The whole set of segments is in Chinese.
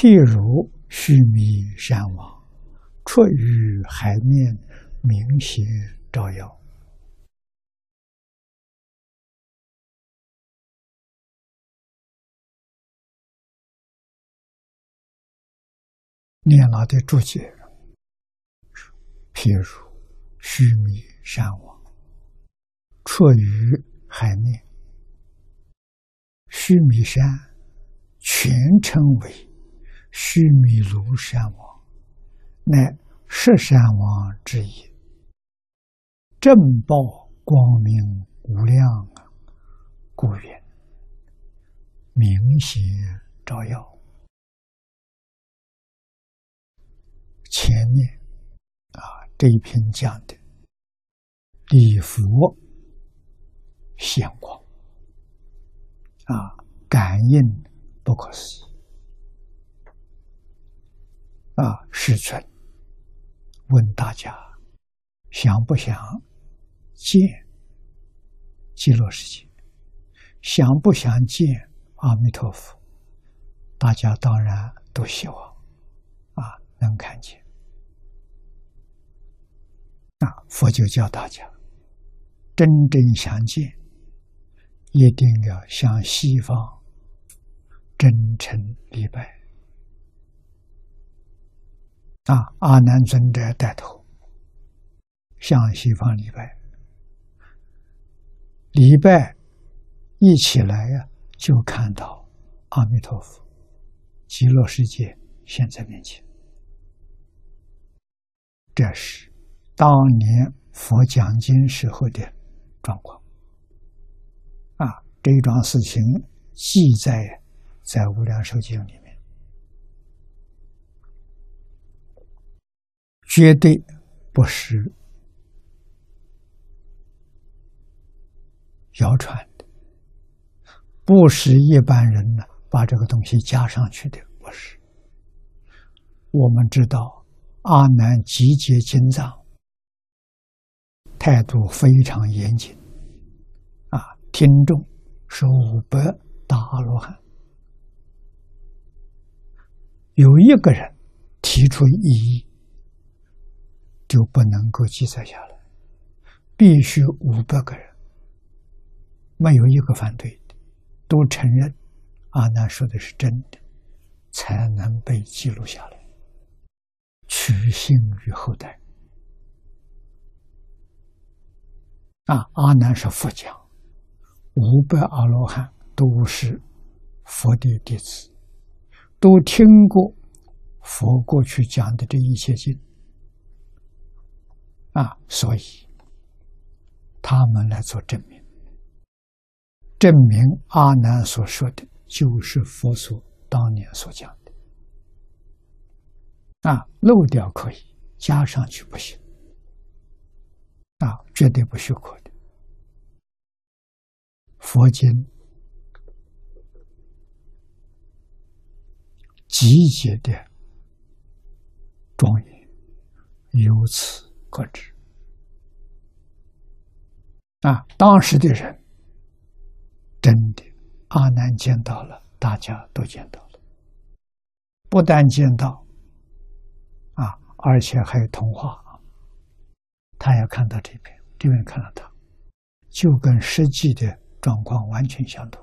譬如须弥山王，出于海面，明显照耀。念老的注解，譬如须弥山王，出于海面，须弥山全称为须弥庐山王，乃十山王之一，正报光明无量啊，故曰明显照耀。前面啊，这一篇讲的礼佛显光啊，感应不可思议啊！世尊问大家：想不想见极乐世界？想不想见阿弥陀佛？大家当然都希望啊，能看见。那佛就教大家，真正相见，一定要向西方真诚礼拜。啊，阿难尊者带头向西方礼拜，礼拜一起来呀，就看到阿弥陀佛、极乐世界现在面前，这是。当年佛讲经时候的状况，啊，这一桩事情记载在《无量寿经》里面，绝对不是谣传的，不是一般人呢把这个东西加上去的，不是。我们知道阿难集结经藏。态度非常严谨，啊，听众是五百大阿罗汉，有一个人提出异议，就不能够记载下来，必须五百个人，没有一个反对的，都承认阿难说的是真的，才能被记录下来，取信于后代。啊，阿难是佛讲，五百阿罗汉都是佛的弟子，都听过佛过去讲的这一切经，啊，所以他们来做证明，证明阿难所说的就是佛所当年所讲的，啊，漏掉可以，加上去不行。啊，绝对不许可的。佛经集结的庄严，由此可知。啊，当时的人真的，阿难见到了，大家都见到了，不但见到，啊，而且还有通话。他要看到这边，这边看到他，就跟实际的状况完全相同。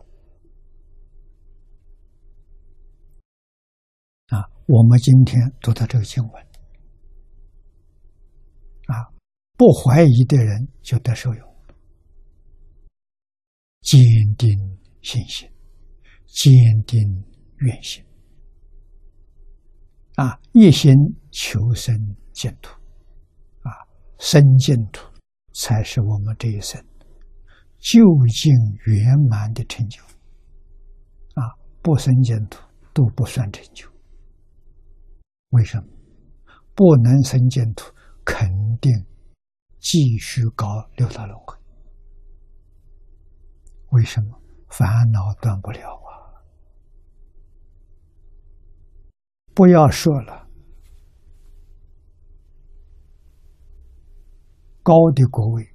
啊，我们今天读到这个经文，不怀疑的人就得受用，坚定信心，坚定愿心，啊，一心求生净土。啊生净土才是我们这一生究竟圆满的成就啊！不生净土都不算成就。为什么？不能生净土，肯定继续搞六道轮回。为什么？烦恼断不了啊！不要说了。高的国位，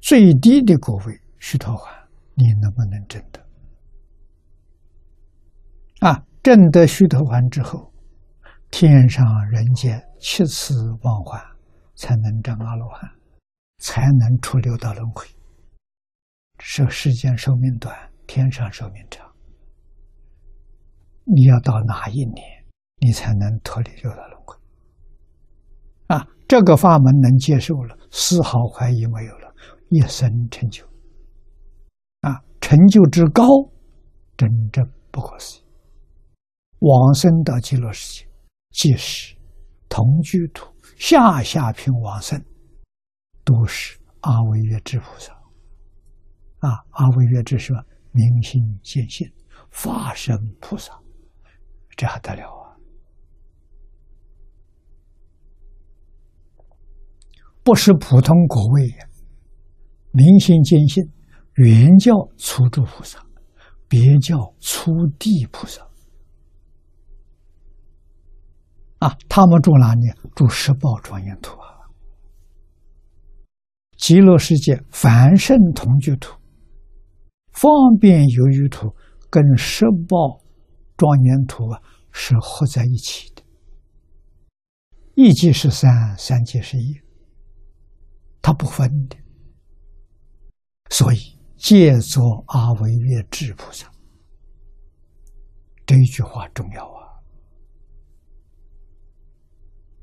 最低的国位，须陀洹，你能不能证得？啊，证得须陀洹之后，天上人间七次忘还，才能证阿罗汉，才能出六道轮回。是世间寿命短，天上寿命长。你要到哪一年，你才能脱离六道轮回？啊，这个法门能接受了，丝毫怀疑没有了，一生成就。啊，成就之高，真正不可思议。往生到极乐世界，即是同居土、下下品往生，都是阿惟越致菩萨。啊，阿惟越致是明心见性，法身菩萨，这还得了啊！不是普通果位呀，明心见性，原叫初住菩萨，别叫初地菩萨。啊，他们住哪里？住十报庄严土啊！极乐世界凡圣同居土、方便有余土跟十报庄严土啊是合在一起的，一即是三，三即是一，它不分的。所以借作阿惟越智菩萨，这句话重要啊！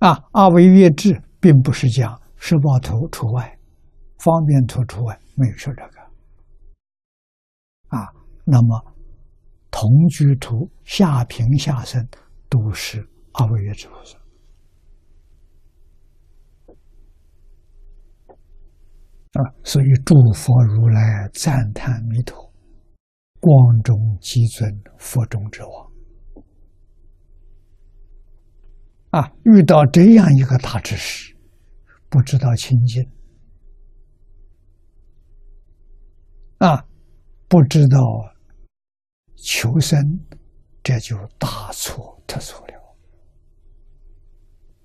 啊，阿惟越智并不是讲十报图除外，方便图除外，没有说这个。啊，那么同居图、下平下生都是阿惟越智菩萨。啊，所以诸佛如来赞叹弥陀，光中极尊，佛中之王。啊，遇到这样一个大知识，不知道亲近，啊，不知道求生，这就大错特错了。